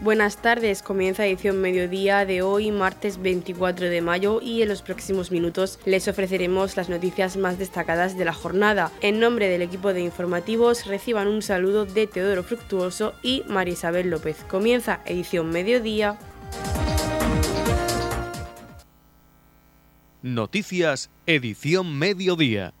Buenas tardes, comienza edición mediodía de hoy, martes 24 de mayo, y en los próximos minutos les ofreceremos las noticias más destacadas de la jornada. En nombre del equipo de informativos, reciban un saludo de Teodoro Fructuoso y María Isabel López. Comienza edición mediodía. Noticias, edición mediodía.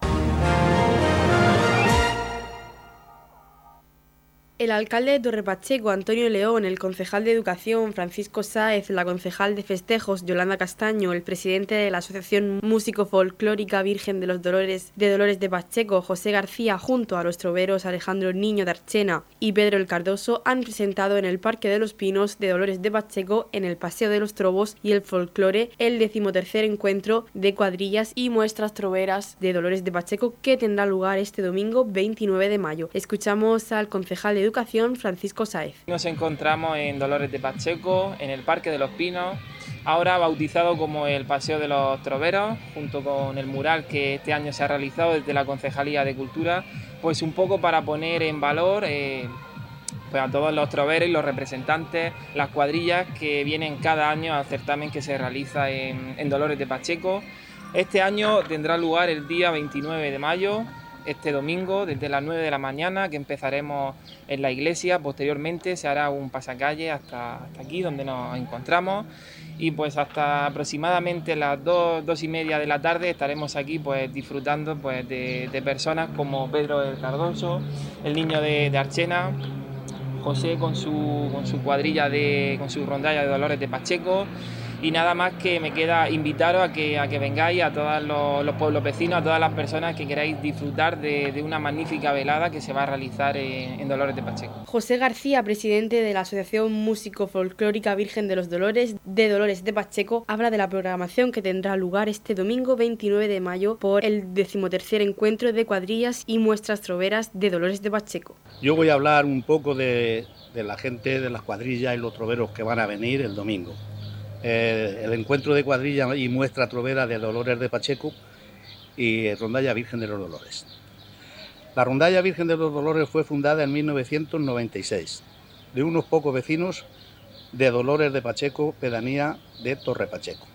El alcalde de Torrepacheco, Antonio León, el concejal de Educación, Francisco Sáez, la concejal de Festejos, Yolanda Castaño, el presidente de la Asociación Músico Folclórica Virgen de los Dolores de Dolores de Pacheco, José García, junto a los troveros Alejandro Niño de Archena y Pedro el Cardoso, han presentado en el Parque de los Pinos de Dolores de Pacheco, en el Paseo de los Trobos y el Folclore, el decimotercer encuentro de cuadrillas y muestras troveras de Dolores de Pacheco que tendrá lugar este domingo 29 de mayo. Escuchamos al concejal de Francisco Saez. Nos encontramos en Dolores de Pacheco, en el Parque de los Pinos, ahora bautizado como el Paseo de los Troveros, junto con el mural que este año se ha realizado desde la Concejalía de Cultura, pues un poco para poner en valor eh, pues a todos los troveros y los representantes, las cuadrillas que vienen cada año al certamen que se realiza en, en Dolores de Pacheco. Este año tendrá lugar el día 29 de mayo este domingo desde las 9 de la mañana que empezaremos en la iglesia, posteriormente se hará un pasacalle hasta, hasta aquí donde nos encontramos. Y pues hasta aproximadamente las 2, dos y media de la tarde estaremos aquí pues disfrutando pues de, de personas como Pedro el Cardoso, el niño de, de Archena, José con su, con su cuadrilla de, con su rondalla de Dolores de Pacheco y nada más que me queda invitaros a que, a que vengáis a todos los, los pueblos vecinos, a todas las personas que queráis disfrutar de, de una magnífica velada que se va a realizar en, en, Dolores de Pacheco. José García, presidente de la Asociación Músico Folclórica Virgen de los Dolores de Dolores de Pacheco, habla de la programación que tendrá lugar este domingo 29 de mayo por el decimotercer encuentro de cuadrillas y muestras troveras de Dolores de Pacheco. Yo voy a hablar un poco de, de la gente, de las cuadrillas y los troveros que van a venir el domingo eh, el encuentro de cuadrilla y muestra trovera de Dolores de Pacheco y Rondalla Virgen de los Dolores. La Rondalla Virgen de los Dolores fue fundada en 1996 de unos pocos vecinos de Dolores de Pacheco, pedanía de Torre Pacheco.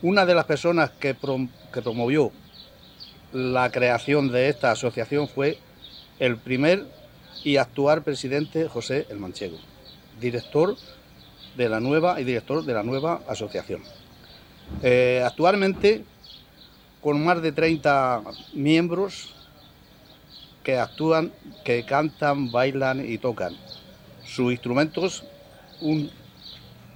Una de las personas que, que promovió la creación de esta asociación fue el primer y actual presidente José El Manchego, director de la nueva y director de la nueva asociación. Eh, actualmente, con más de 30 miembros que actúan, que cantan, bailan y tocan sus instrumentos, un,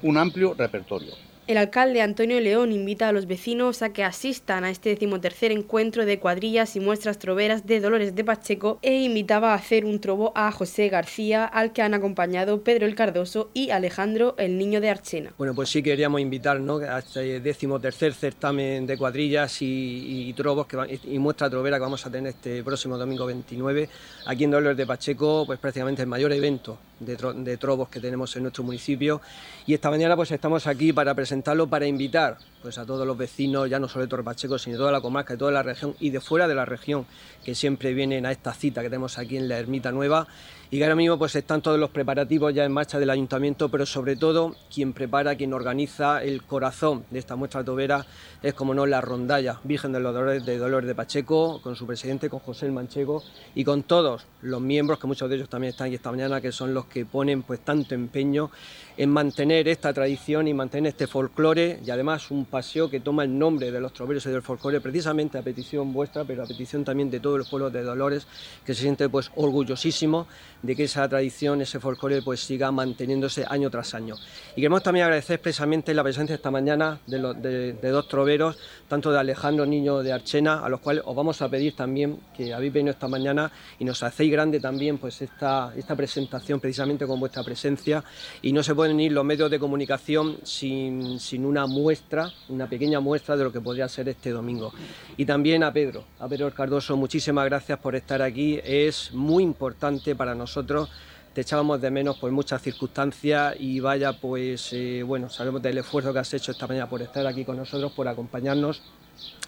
un amplio repertorio. El alcalde Antonio León invita a los vecinos a que asistan a este decimotercer encuentro de cuadrillas y muestras troveras de Dolores de Pacheco e invitaba a hacer un trobo a José García, al que han acompañado Pedro el Cardoso y Alejandro el Niño de Archena. Bueno, pues sí queríamos invitar ¿no? a este decimotercer certamen de cuadrillas y, y trobos y muestra trovera que vamos a tener este próximo domingo 29 aquí en Dolores de Pacheco, pues prácticamente el mayor evento de, tro trobos que tenemos en nuestro municipio. Y esta mañana pues estamos aquí para presentar presentarlo para invitar pues, a todos los vecinos, ya no solo de Torre Pacheco, sino de toda la comarca, de toda la región y de fuera de la región, que siempre vienen a esta cita que tenemos aquí en la Ermita Nueva. Y que ahora mismo pues, están todos los preparativos ya en marcha del ayuntamiento, pero sobre todo quien prepara, quien organiza el corazón de esta muestra tobera es como no la rondalla Virgen de los Dolores de Dolores de Pacheco, con su presidente, con José el Manchego y con todos los miembros, que muchos de ellos también están aquí esta mañana, que son los que ponen pues tanto empeño en mantener esta tradición y mantener este folclore y además un paseo que toma el nombre de los troveros y del folclore precisamente a petición vuestra, pero a petición también de todos los pueblos de Dolores, que se siente pues orgullosísimo de que esa tradición, ese folclore pues siga manteniéndose año tras año. Y queremos también agradecer expresamente la presencia esta mañana de, los, de, dos troveros, tanto de Alejandro Niño de Archena, a los cuales os vamos a pedir también que habéis venido esta mañana y nos hacéis grande también pues esta, esta presentación precisamente con vuestra presencia y no se pueden los medios de comunicación sin, sin una muestra, una pequeña muestra de lo que podría ser este domingo. Y también a Pedro, a Pedro Cardoso, muchísimas gracias por estar aquí, es muy importante para nosotros te echábamos de menos por muchas circunstancias y vaya pues eh, bueno sabemos del esfuerzo que has hecho esta mañana por estar aquí con nosotros por acompañarnos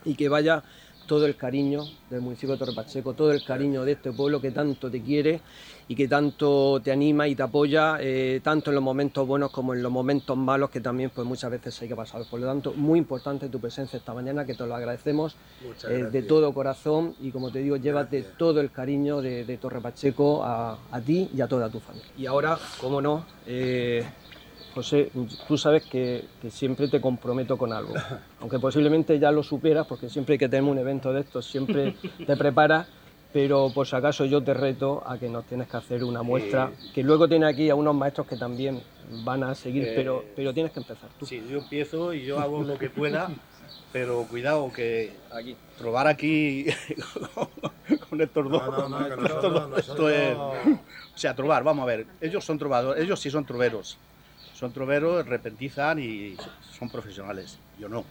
y que vaya todo el cariño del municipio de Torre Pacheco, todo el cariño de este pueblo que tanto te quiere y que tanto te anima y te apoya, eh, tanto en los momentos buenos como en los momentos malos que también pues muchas veces hay que pasar. Por lo tanto, muy importante tu presencia esta mañana, que te lo agradecemos eh, de todo corazón y como te digo, llévate todo el cariño de, Torre Pacheco a, ti y a toda tu familia. Y ahora, cómo no, eh, José, tú sabes que, siempre te comprometo con algo, aunque posiblemente ya lo superas, porque siempre que tenemos un evento de estos, siempre te preparas, pero por si acaso yo te reto a que nos tienes que hacer una muestra, que luego tiene aquí a unos maestros que también van a seguir, eh, pero, pero tienes que empezar tú. Sí, yo empiezo y yo hago lo que pueda, pero cuidado que aquí. probar aquí con estos dos, esto es, o sea, trobar, vamos a ver, ellos son trovadores, ellos sí son troveros, son troveros, repentizan y son profesionales, yo no.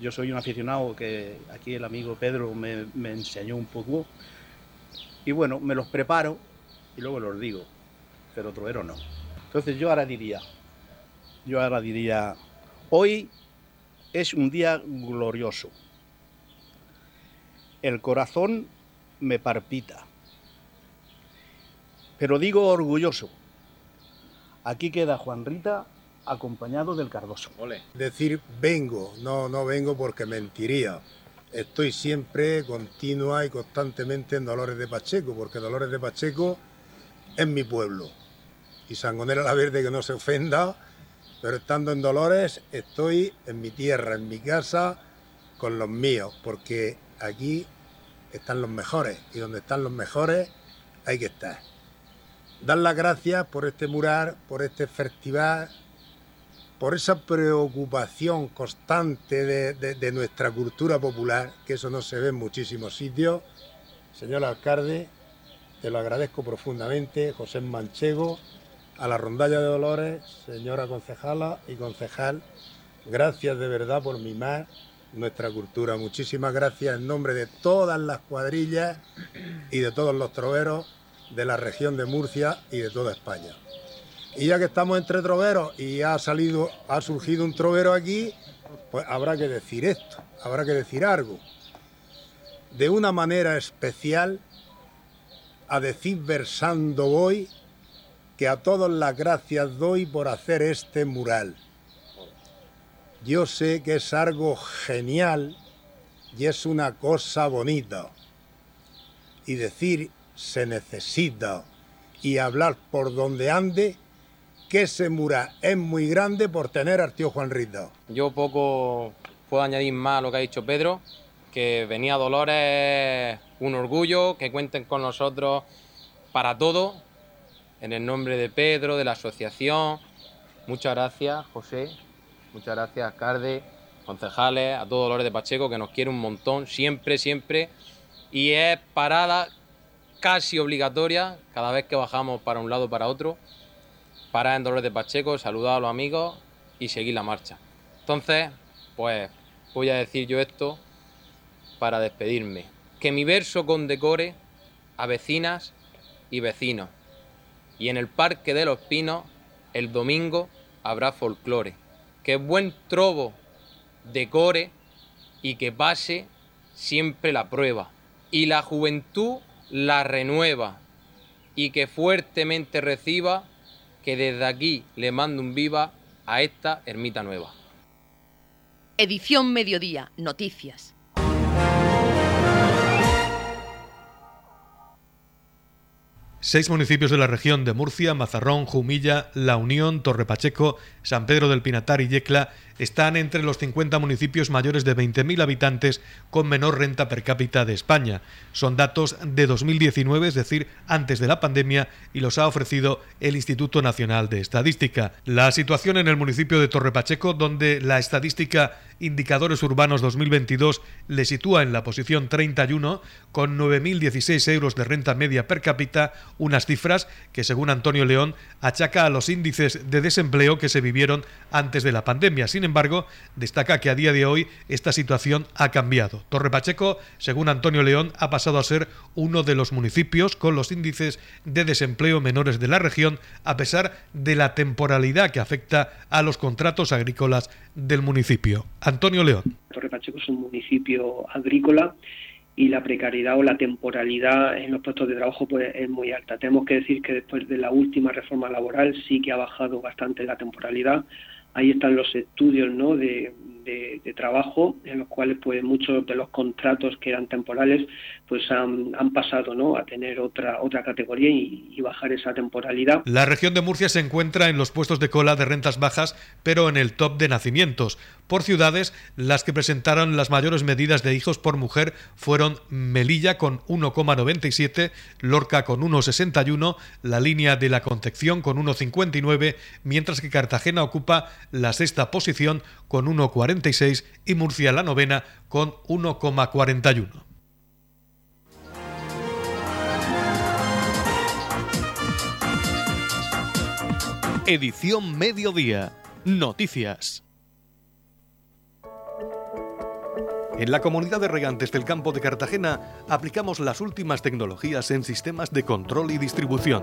Yo soy un aficionado que aquí el amigo Pedro me, me enseñó un poco y bueno, me los preparo y luego los digo, pero trovero no. Entonces yo ahora diría, yo ahora diría, hoy es un día glorioso. El corazón me parpita, pero digo orgulloso. Aquí queda Juan Rita acompañado del Cardoso. Decir vengo, no, no vengo porque mentiría. Estoy siempre, continua y constantemente en Dolores de Pacheco, porque Dolores de Pacheco es mi pueblo. Y Sangonera la Verde que no se ofenda, pero estando en Dolores estoy en mi tierra, en mi casa, con los míos, porque aquí están los mejores y donde están los mejores hay que estar. Dar las gracias por este mural, por este festival, por esa preocupación constante de, nuestra cultura popular, que eso no se ve en muchísimos sitios. Señor alcalde, te lo agradezco profundamente, José Manchego, a la rondalla de Dolores, señora concejala y concejal, gracias de verdad por mimar nuestra cultura. Muchísimas gracias en nombre de todas las cuadrillas y de todos los troveros de la región de Murcia y de toda España. Y ya que estamos entre troveros y ha salido, ha surgido un trovero aquí, pues habrá que decir esto, habrá que decir algo. De una manera especial, a decir versando voy, que a todos las gracias doy por hacer este mural. Yo sé que es algo genial y es una cosa bonita. Y decir se necesita y hablar por donde ande que ese mural es muy grande por tener al tío Juan Rito. Yo poco puedo añadir más a lo que ha dicho Pedro, que venía Dolores un orgullo, que cuenten con nosotros para todo, en el nombre de Pedro, de la asociación. Muchas gracias, José, muchas gracias, Carde, concejales, a todos Dolores de Pacheco, que nos quiere un montón, siempre, siempre. Y es parada casi obligatoria cada vez que bajamos para un lado o para otro parar en Dolores de Pacheco, saludar a los amigos y seguir la marcha. Entonces, pues voy a decir yo esto para despedirme. Que mi verso condecore a vecinas y vecinos. Y en el Parque de los Pinos el domingo habrá folclore. Que buen trobo decore y que pase siempre la prueba. Y la juventud la renueva y que fuertemente reciba que desde aquí le mando un viva a esta ermita nueva. Edición Mediodía, Noticias. Seis municipios de la región de Murcia, Mazarrón, Jumilla, La Unión, Torre Pacheco, San Pedro del Pinatar y Yecla están entre los 50 municipios mayores de 20.000 habitantes con menor renta per cápita de España. Son datos de 2019, es decir, antes de la pandemia, y los ha ofrecido el Instituto Nacional de Estadística. La situación en el municipio de Torre Pacheco, donde la estadística Indicadores Urbanos 2022 le sitúa en la posición 31, con 9.016 euros de renta media per cápita, unas cifras que, según Antonio León, achaca a los índices de desempleo que se vivieron antes de la pandemia. Sin embargo, destaca que a día de hoy esta situación ha cambiado. Torre Pacheco, según Antonio León, ha pasado a ser uno de los municipios con los índices de desempleo menores de la región, a pesar de la temporalidad que afecta a los contratos agrícolas del municipio. Antonio León. Torre Pacheco es un municipio agrícola y la precariedad o la temporalidad en los puestos de trabajo pues es muy alta. Tenemos que decir que después de la última reforma laboral sí que ha bajado bastante la temporalidad. Ahí están los estudios ¿no? de, de, trabajo en los cuales pues muchos de los contratos que eran temporales pues han, pasado ¿no? a tener otra otra categoría y, bajar esa temporalidad. La región de Murcia se encuentra en los puestos de cola de rentas bajas, pero en el top de nacimientos. Por ciudades, las que presentaron las mayores medidas de hijos por mujer fueron Melilla con 1,97, Lorca con 1,61, la línea de la Concepción con 1,59, mientras que Cartagena ocupa la sexta posición con 1,46 y Murcia la novena con 1,41. Edición Mediodía. Noticias. En la comunidad de regantes del campo de Cartagena aplicamos las últimas tecnologías en sistemas de control y distribución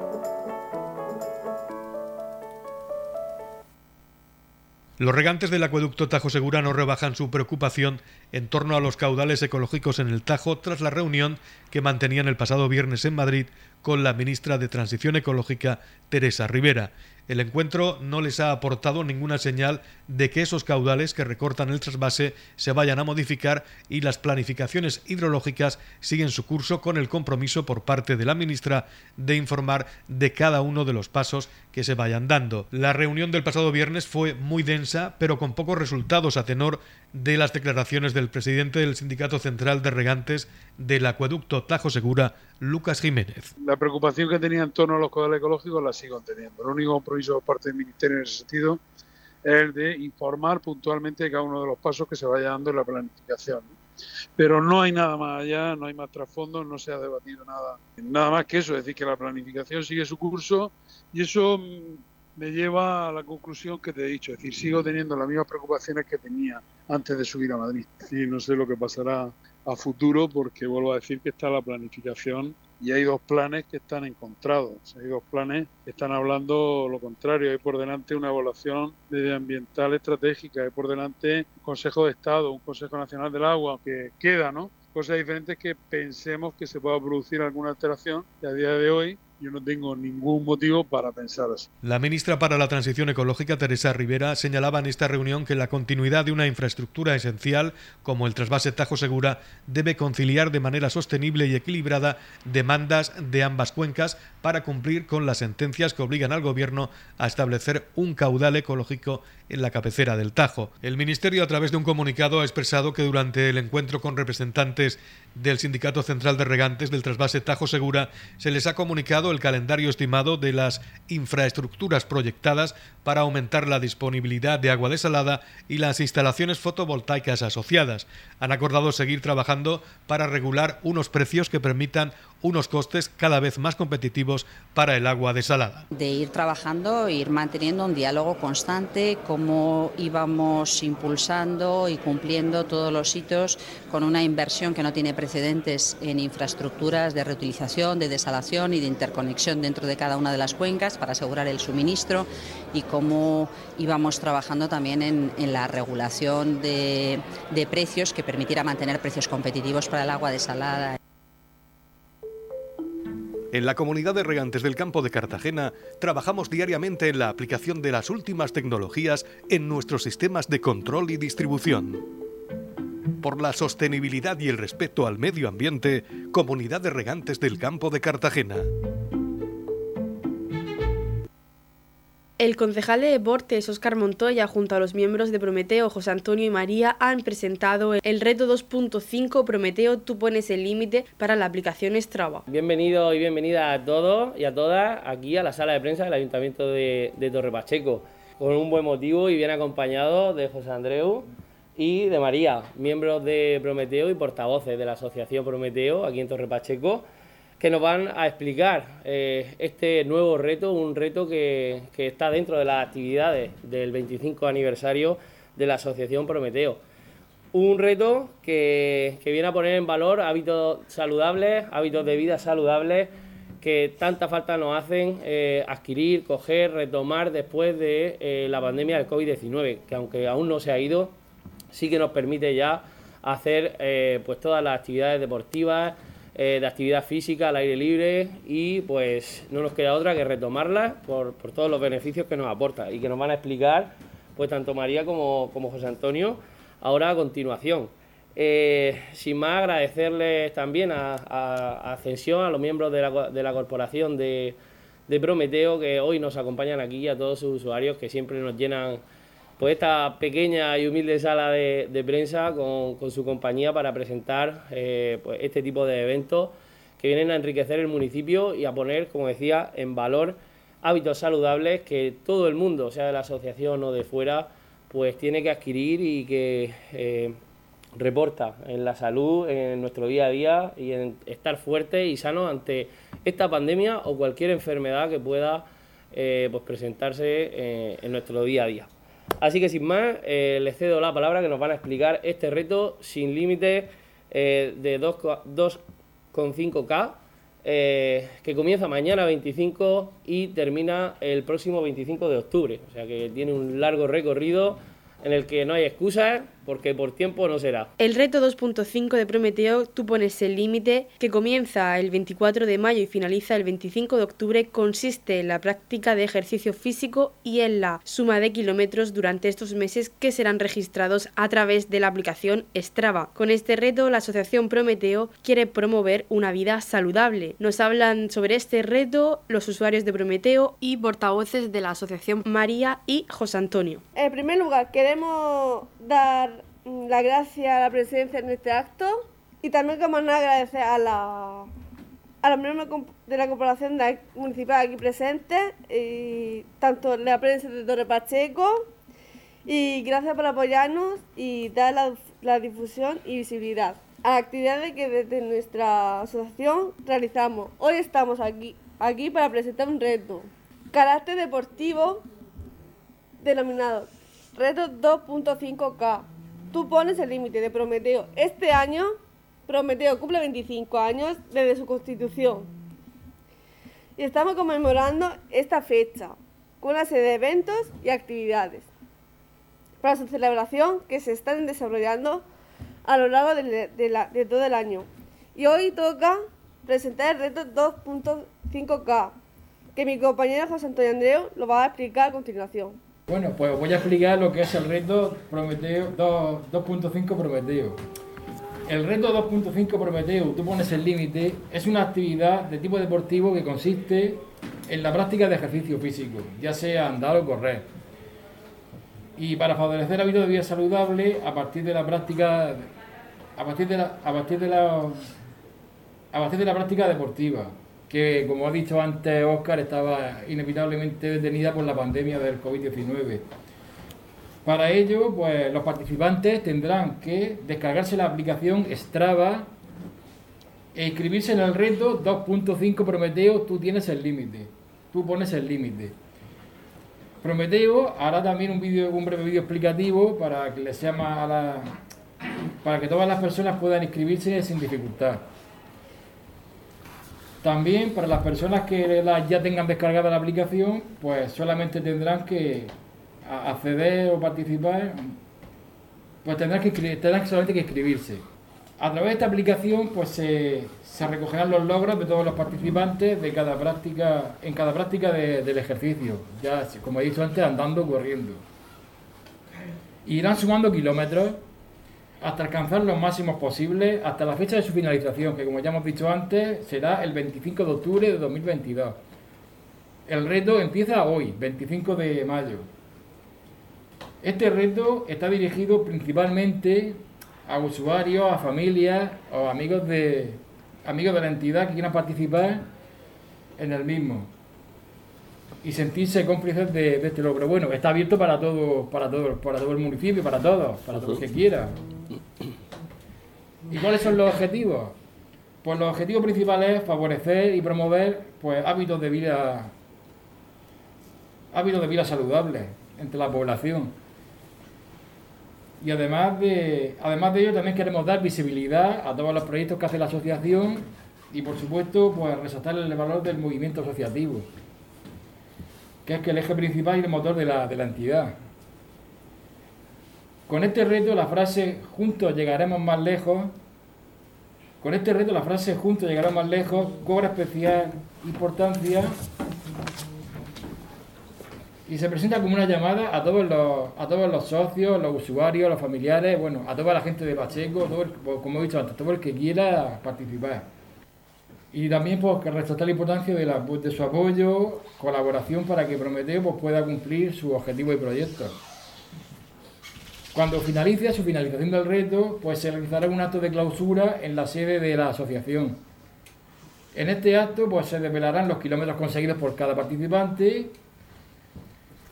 Los regantes del acueducto Tajo Segura no rebajan su preocupación en torno a los caudales ecológicos en el Tajo tras la reunión que mantenían el pasado viernes en Madrid con la ministra de Transición Ecológica, Teresa Rivera. El encuentro no les ha aportado ninguna señal de que esos caudales que recortan el trasvase se vayan a modificar y las planificaciones hidrológicas siguen su curso con el compromiso por parte de la ministra de informar de cada uno de los pasos que se vayan dando. La reunión del pasado viernes fue muy densa, pero con pocos resultados a tenor de las declaraciones del presidente del Sindicato Central de Regantes del Acueducto Tajo Segura, Lucas Jiménez. La preocupación que tenía en torno a los caudales ecológicos la sigo teniendo. Compromiso por parte del Ministerio en ese sentido es el de informar puntualmente cada uno de los pasos que se vaya dando en la planificación. Pero no hay nada más allá, no hay más trasfondo, no se ha debatido nada, nada más que eso, es decir, que la planificación sigue su curso y eso me lleva a la conclusión que te he dicho, es decir, sigo teniendo las mismas preocupaciones que tenía antes de subir a Madrid. Y no sé lo que pasará a futuro porque vuelvo a decir que está la planificación y hay dos planes que están encontrados. Hay dos planes que están hablando lo contrario. Hay por delante una evaluación medioambiental estratégica, hay por delante un Consejo de Estado, un Consejo Nacional del Agua, que queda, ¿no? Cosas diferentes que pensemos que se pueda producir alguna alteración y a día de hoy yo no tengo ningún motivo para pensar así. La ministra para la Transición Ecológica, Teresa Rivera, señalaba en esta reunión que la continuidad de una infraestructura esencial como el trasvase Tajo Segura debe conciliar de manera sostenible y equilibrada demandas de ambas cuencas para cumplir con las sentencias que obligan al Gobierno a establecer un caudal ecológico en la cabecera del Tajo. El Ministerio, a través de un comunicado, ha expresado que durante el encuentro con representantes del Sindicato Central de Regantes del trasvase Tajo Segura se les ha comunicado el calendario estimado de las infraestructuras proyectadas para aumentar la disponibilidad de agua desalada y las instalaciones fotovoltaicas asociadas. Han acordado seguir trabajando para regular unos precios que permitan unos costes cada vez más competitivos para el agua desalada. De ir trabajando, ir manteniendo un diálogo constante, cómo íbamos impulsando y cumpliendo todos los hitos con una inversión que no tiene precedentes en infraestructuras de reutilización, de desalación y de interconexión dentro de cada una de las cuencas para asegurar el suministro y cómo íbamos trabajando también en, la regulación de, de precios que permitiera mantener precios competitivos para el agua desalada. En la comunidad de regantes del campo de Cartagena trabajamos diariamente en la aplicación de las últimas tecnologías en nuestros sistemas de control y distribución. Por la sostenibilidad y el respeto al medio ambiente, Comunidad de Regantes del Campo de Cartagena. El concejal de deportes Óscar Montoya junto a los miembros de Prometeo José Antonio y María han presentado el reto 2.5 Prometeo Tú pones el límite para la aplicación Strava. Bienvenidos y bienvenidas a todos y a todas aquí a la sala de prensa del Ayuntamiento de, de Torre Pacheco con un buen motivo y bien acompañado de José Andreu y de María, miembros de Prometeo y portavoces de la Asociación Prometeo aquí en Torre Pacheco que nos van a explicar eh, este nuevo reto, un reto que, está dentro de las actividades del 25 aniversario de la Asociación Prometeo. Un reto que, viene a poner en valor hábitos saludables, hábitos de vida saludables que tanta falta nos hacen eh, adquirir, coger, retomar después de eh, la pandemia del COVID-19, que aunque aún no se ha ido, sí que nos permite ya hacer pues todas las actividades deportivas, eh, de actividad física al aire libre y pues no nos queda otra que retomarla por, todos los beneficios que nos aporta y que nos van a explicar pues tanto María como, José Antonio ahora a continuación. Eh, sin más, agradecerles también a, Ascensión, a los miembros de la, de la corporación de, de Prometeo que hoy nos acompañan aquí, a todos sus usuarios que siempre nos llenan pues esta pequeña y humilde sala de, prensa con, su compañía para presentar eh, pues este tipo de eventos que vienen a enriquecer el municipio y a poner, como decía, en valor hábitos saludables que todo el mundo, sea de la asociación o de fuera, pues tiene que adquirir y que eh, reporta en la salud, en nuestro día a día y en estar fuerte y sano ante esta pandemia o cualquier enfermedad que pueda eh, pues presentarse en nuestro día a día. Así que sin más, eh, les cedo la palabra que nos van a explicar este reto sin límite eh, de 2,5K eh, que comienza mañana 25 y termina el próximo 25 de octubre. O sea que tiene un largo recorrido en el que no hay excusas porque por tiempo no será. El reto 2.5 de Prometeo, tú pones el límite, que comienza el 24 de mayo y finaliza el 25 de octubre, consiste en la práctica de ejercicio físico y en la suma de kilómetros durante estos meses que serán registrados a través de la aplicación Strava. Con este reto, la Asociación Prometeo quiere promover una vida saludable. Nos hablan sobre este reto los usuarios de Prometeo y portavoces de la Asociación María y José Antonio. En primer lugar, queremos dar la gracia la presidencia en este acto y también como no agradecer a la a los miembros de la corporación municipal aquí presentes y tanto la prensa de Torre Pacheco y gracias por apoyarnos y dar la, difusión y visibilidad a actividades que desde nuestra asociación realizamos. Hoy estamos aquí, aquí para presentar un reto, carácter deportivo denominado Reto 2.5K tú pones el límite de Prometeo. Este año, Prometeo cumple 25 años desde su constitución. Y estamos conmemorando esta fecha con una serie de eventos y actividades para su celebración que se están desarrollando a lo largo de, todo el año. Y hoy toca presentar el reto 2.5K, que mi compañero José Antonio Andreu lo va a explicar a continuación. Bueno, pues voy a explicar lo que es el reto Prometeo 2.5 Prometeo. El reto 2.5 Prometeo, tú pones el límite, es una actividad de tipo deportivo que consiste en la práctica de ejercicio físico, ya sea andar o correr. Y para favorecer hábitos de vida saludable, a partir de la práctica, a partir de la, a partir de la, a partir de la práctica deportiva, que, como ha dicho antes Oscar, estaba inevitablemente detenida por la pandemia del COVID-19. Para ello, pues los participantes tendrán que descargarse la aplicación Strava e inscribirse en el reto 2.5 Prometeo, tú tienes el límite, tú pones el límite. Prometeo hará también un, video, un breve vídeo explicativo para que les sea más la, para que todas las personas puedan inscribirse sin dificultad. También para las personas que ya tengan descargada la aplicación, pues solamente tendrán que acceder o participar, pues tendrán, que, tendrán solamente que inscribirse. A través de esta aplicación, pues se, recogerán los logros de todos los participantes de cada práctica, en cada práctica del ejercicio, ya como he dicho antes, andando corriendo. Irán sumando kilómetros hasta alcanzar los máximos posibles hasta la fecha de su finalización, que como ya hemos dicho antes, será el 25 de octubre de 2022. El reto empieza hoy, 25 de mayo. Este reto está dirigido principalmente a usuarios, a familias o amigos de, amigos de la entidad que quieran participar en el mismo y sentirse cómplices de, este logro. Bueno, está abierto para todo, para todo, para todo el municipio, para todos, para todos los que quieran. ¿Y cuáles son los objetivos? Pues los objetivos principales es favorecer y promover pues, hábitos de vida hábitos de vida saludables entre la población. Y además de, además de ello también queremos dar visibilidad a todos los proyectos que hace la asociación y por supuesto pues resaltar el valor del movimiento asociativo, que es que el eje principal y el motor de la, de la entidad. Con este reto la frase juntos llegaremos más lejos con este reto la frase juntos llegaremos más lejos cobra especial importancia y se presenta como una llamada a todos los, a todos los socios, los usuarios, los familiares, bueno, a toda la gente de Pacheco, todo como he dicho antes, todo el que quiera participar. Y también pues, resaltar la importancia de, la, de su apoyo, colaboración para que Prometeo pues, pueda cumplir su objetivo y proyecto. Cuando finalice su finalización del reto, pues se realizará un acto de clausura en la sede de la asociación. En este acto pues, se desvelarán los kilómetros conseguidos por cada participante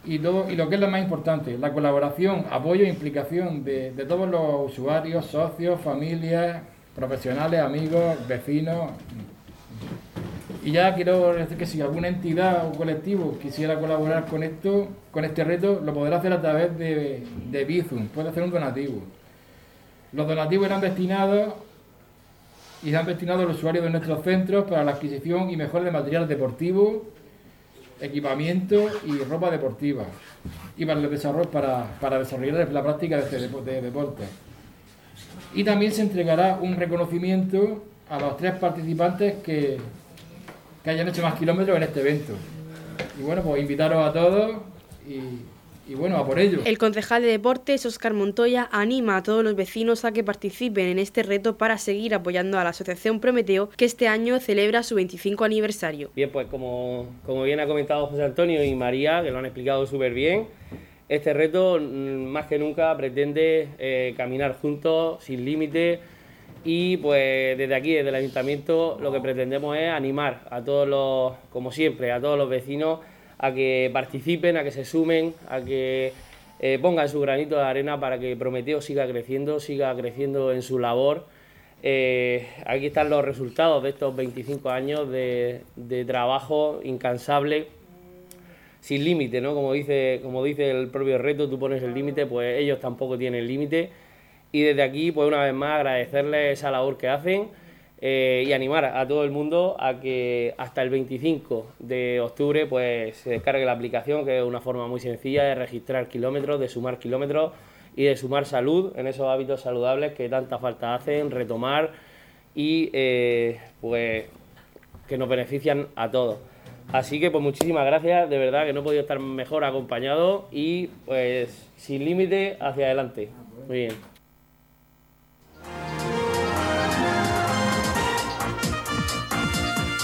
y, todo, y lo que es lo más importante, la colaboración, apoyo e implicación de, de todos los usuarios, socios, familias, profesionales, amigos, vecinos. Y ya quiero decir que si alguna entidad o colectivo quisiera colaborar con esto, con este reto, lo podrá hacer a través de, de Bizum, puede hacer un donativo. Los donativos eran destinados y han destinado a los usuarios de nuestros centros para la adquisición y mejora de material deportivo, equipamiento y ropa deportiva y para, el desarrollo, para, para desarrollar la práctica de, este de deporte. Y también se entregará un reconocimiento a los tres participantes que, que hayan hecho más kilómetros en este evento. Y bueno, pues invitaros a todos y, bueno, a por ello. El concejal de deportes, Oscar Montoya, anima a todos los vecinos a que participen en este reto para seguir apoyando a la Asociación Prometeo, que este año celebra su 25 aniversario. Bien, pues como, como bien ha comentado José Antonio y María, que lo han explicado súper bien, este reto mm, más que nunca pretende eh, caminar juntos, sin límite y pues desde aquí, desde el ayuntamiento, lo que pretendemos es animar a todos los, como siempre, a todos los vecinos a que participen, a que se sumen, a que eh, pongan su granito de arena para que Prometeo siga creciendo, siga creciendo en su labor. Eh, aquí están los resultados de estos 25 años de, trabajo incansable, sin límite, ¿no? Como dice, como dice el propio reto, tú pones el límite, pues ellos tampoco tienen límite y desde aquí, pues una vez más, agradecerles esa labor que hacen eh, y animar a todo el mundo a que hasta el 25 de octubre pues se descargue la aplicación, que es una forma muy sencilla de registrar kilómetros, de sumar kilómetros y de sumar salud en esos hábitos saludables que tanta falta hacen, retomar y eh, pues que nos benefician a todos. Así que pues muchísimas gracias, de verdad que no he podido estar mejor acompañado y pues sin límite hacia adelante. Muy bien.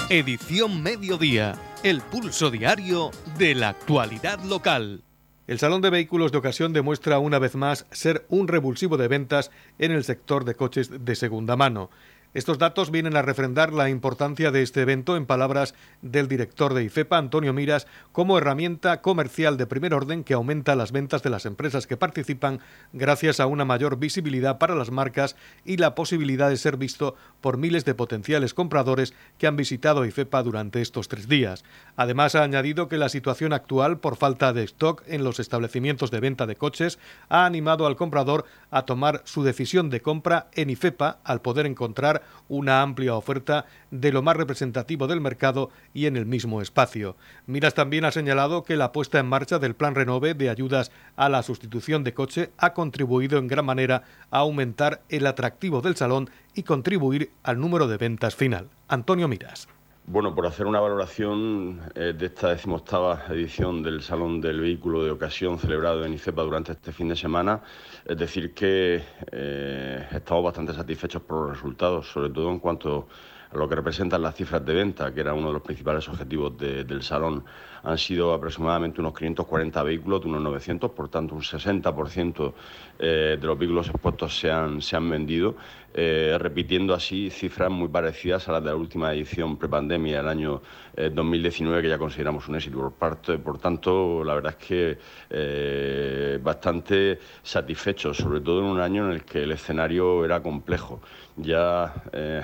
Edición Mediodía, el pulso diario de la actualidad local. El Salón de Vehículos de Ocasión demuestra una vez más ser un revulsivo de ventas en el sector de coches de segunda mano. Estos datos vienen a refrendar la importancia de este evento, en palabras del director de IFEPA, Antonio Miras, como herramienta comercial de primer orden que aumenta las ventas de las empresas que participan gracias a una mayor visibilidad para las marcas y la posibilidad de ser visto por miles de potenciales compradores que han visitado IFEPA durante estos tres días. Además, ha añadido que la situación actual por falta de stock en los establecimientos de venta de coches ha animado al comprador a tomar su decisión de compra en IFEPA al poder encontrar una amplia oferta de lo más representativo del mercado y en el mismo espacio. Miras también ha señalado que la puesta en marcha del Plan Renove de ayudas a la sustitución de coche ha contribuido en gran manera a aumentar el atractivo del salón y contribuir al número de ventas final. Antonio Miras. Bueno, por hacer una valoración eh, de esta decimoctava edición del Salón del Vehículo de Ocasión celebrado en ICEPA durante este fin de semana, es decir que eh, estamos bastante satisfechos por los resultados, sobre todo en cuanto a lo que representan las cifras de venta, que era uno de los principales objetivos del salón. Han sido aproximadamente unos 540 vehículos, de unos 900, por tanto un 60% eh, de los vehículos expuestos se han, se han vendido, eh, repitiendo así cifras muy parecidas a las de la última edición prepandemia, el año 2019, eh, que ya consideramos un éxito. Por, parte, por tanto, la verdad es que bastante satisfechos, sobre todo en un año en el que el escenario era complejo. Ya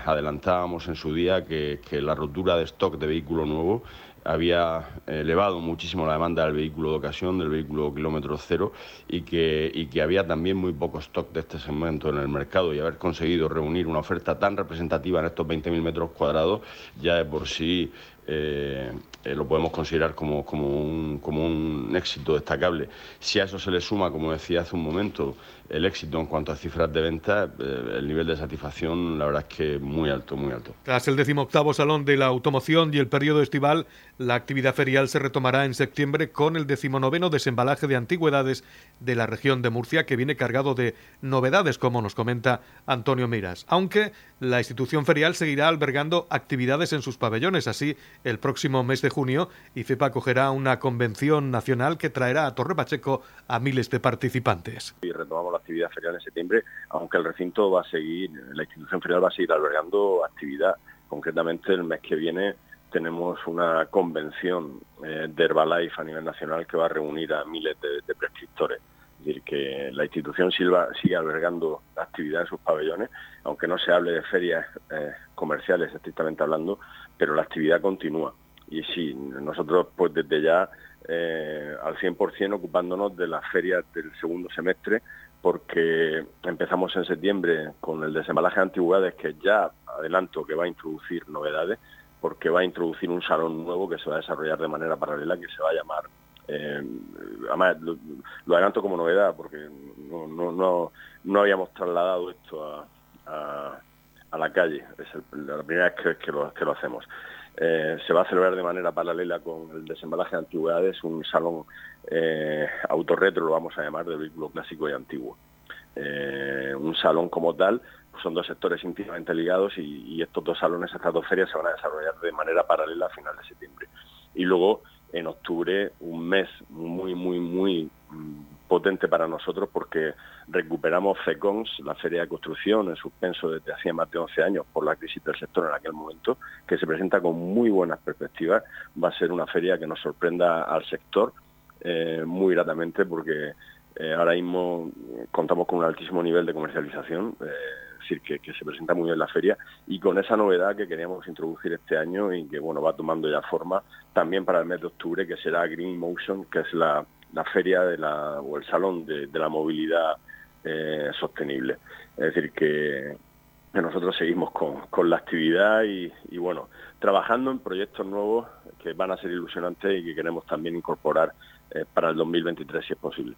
adelantábamos en su día que, que la rotura de stock de vehículo nuevo había elevado muchísimo la demanda del vehículo de ocasión, del vehículo kilómetro cero, y que, y que había también muy poco stock de este segmento en el mercado. Y haber conseguido reunir una oferta tan representativa en estos 20.000 metros cuadrados ya de por sí eh, eh, lo podemos considerar como, como, un, como un éxito destacable. Si a eso se le suma, como decía hace un momento, el éxito en cuanto a cifras de venta, eh, el nivel de satisfacción, la verdad es que muy alto, muy alto. Tras el decimoctavo Salón de la Automoción y el periodo estival, la actividad ferial se retomará en septiembre con el decimonoveno desembalaje de antigüedades de la región de Murcia, que viene cargado de novedades, como nos comenta Antonio Miras. Aunque la institución ferial seguirá albergando actividades en sus pabellones. Así, el próximo mes de junio, IFEPA acogerá una convención nacional que traerá a Torre Pacheco a miles de participantes. Y retomamos actividad ferial en septiembre, aunque el recinto va a seguir, la institución ferial va a seguir albergando actividad. Concretamente el mes que viene tenemos una convención eh, de Herbalife a nivel nacional que va a reunir a miles de, prescriptores. Es decir, que la institución sigue albergando actividad en sus pabellones, aunque no se hable de ferias eh, comerciales estrictamente hablando, pero la actividad continúa. Y sí, nosotros pues desde ya eh, al 100% ocupándonos de las ferias del segundo semestre, porque empezamos en septiembre con el desembalaje de antigüedades, que ya adelanto que va a introducir novedades, porque va a introducir un salón nuevo que se va a desarrollar de manera paralela, que se va a llamar, eh, además lo, adelanto como novedad, porque no, no, no, habíamos trasladado esto a, a, la calle, es la primera vez que, lo, hacemos. Eh, se va a celebrar de manera paralela con el desembalaje de antigüedades, un salón eh, autorretro, lo vamos a llamar, de vehículo clásico y antiguo. Eh, un salón como tal, pues son dos sectores íntimamente ligados y, estos dos salones, estas dos ferias se van a desarrollar de manera paralela a final de septiembre. Y luego, en octubre, un mes muy, muy, muy mm, potente para nosotros porque recuperamos FECONS, la feria de construcción, en suspenso desde hacía más de 11 años por la crisis del sector en aquel momento, que se presenta con muy buenas perspectivas. Va a ser una feria que nos sorprenda al sector eh, muy gratamente porque eh, ahora mismo contamos con un altísimo nivel de comercialización, eh, decir, que, se presenta muy bien la feria y con esa novedad que queríamos introducir este año y que bueno va tomando ya forma también para el mes de octubre, que será Green Motion, que es la, feria de la, o el salón de, la movilidad eh, sostenible. Es decir, que, nosotros seguimos con, con la actividad y, y, bueno, trabajando en proyectos nuevos que van a ser ilusionantes y que queremos también incorporar para el 2023 si es posible.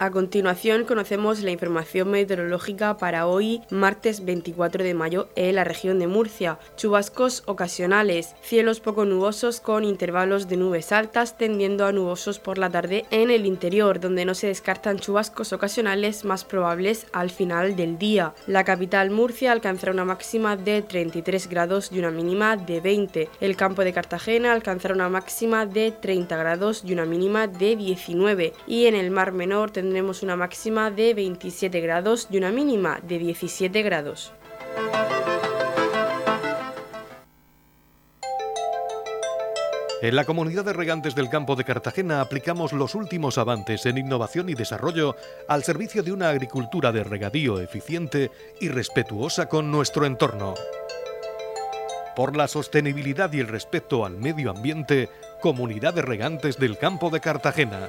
A continuación conocemos la información meteorológica para hoy, martes 24 de mayo, en la región de Murcia. Chubascos ocasionales, cielos poco nubosos con intervalos de nubes altas tendiendo a nubosos por la tarde en el interior, donde no se descartan chubascos ocasionales más probables al final del día. La capital Murcia alcanzará una máxima de 33 grados y una mínima de 20. El campo de Cartagena alcanzará una máxima de 30 grados y una mínima de 19. Y en el Mar Menor tendremos una máxima de 27 grados y una mínima de 17 grados. En la comunidad de regantes del campo de Cartagena aplicamos los últimos avances en innovación y desarrollo al servicio de una agricultura de regadío eficiente y respetuosa con nuestro entorno. Por la sostenibilidad y el respeto al medio ambiente, Comunidad de Regantes del Campo de Cartagena.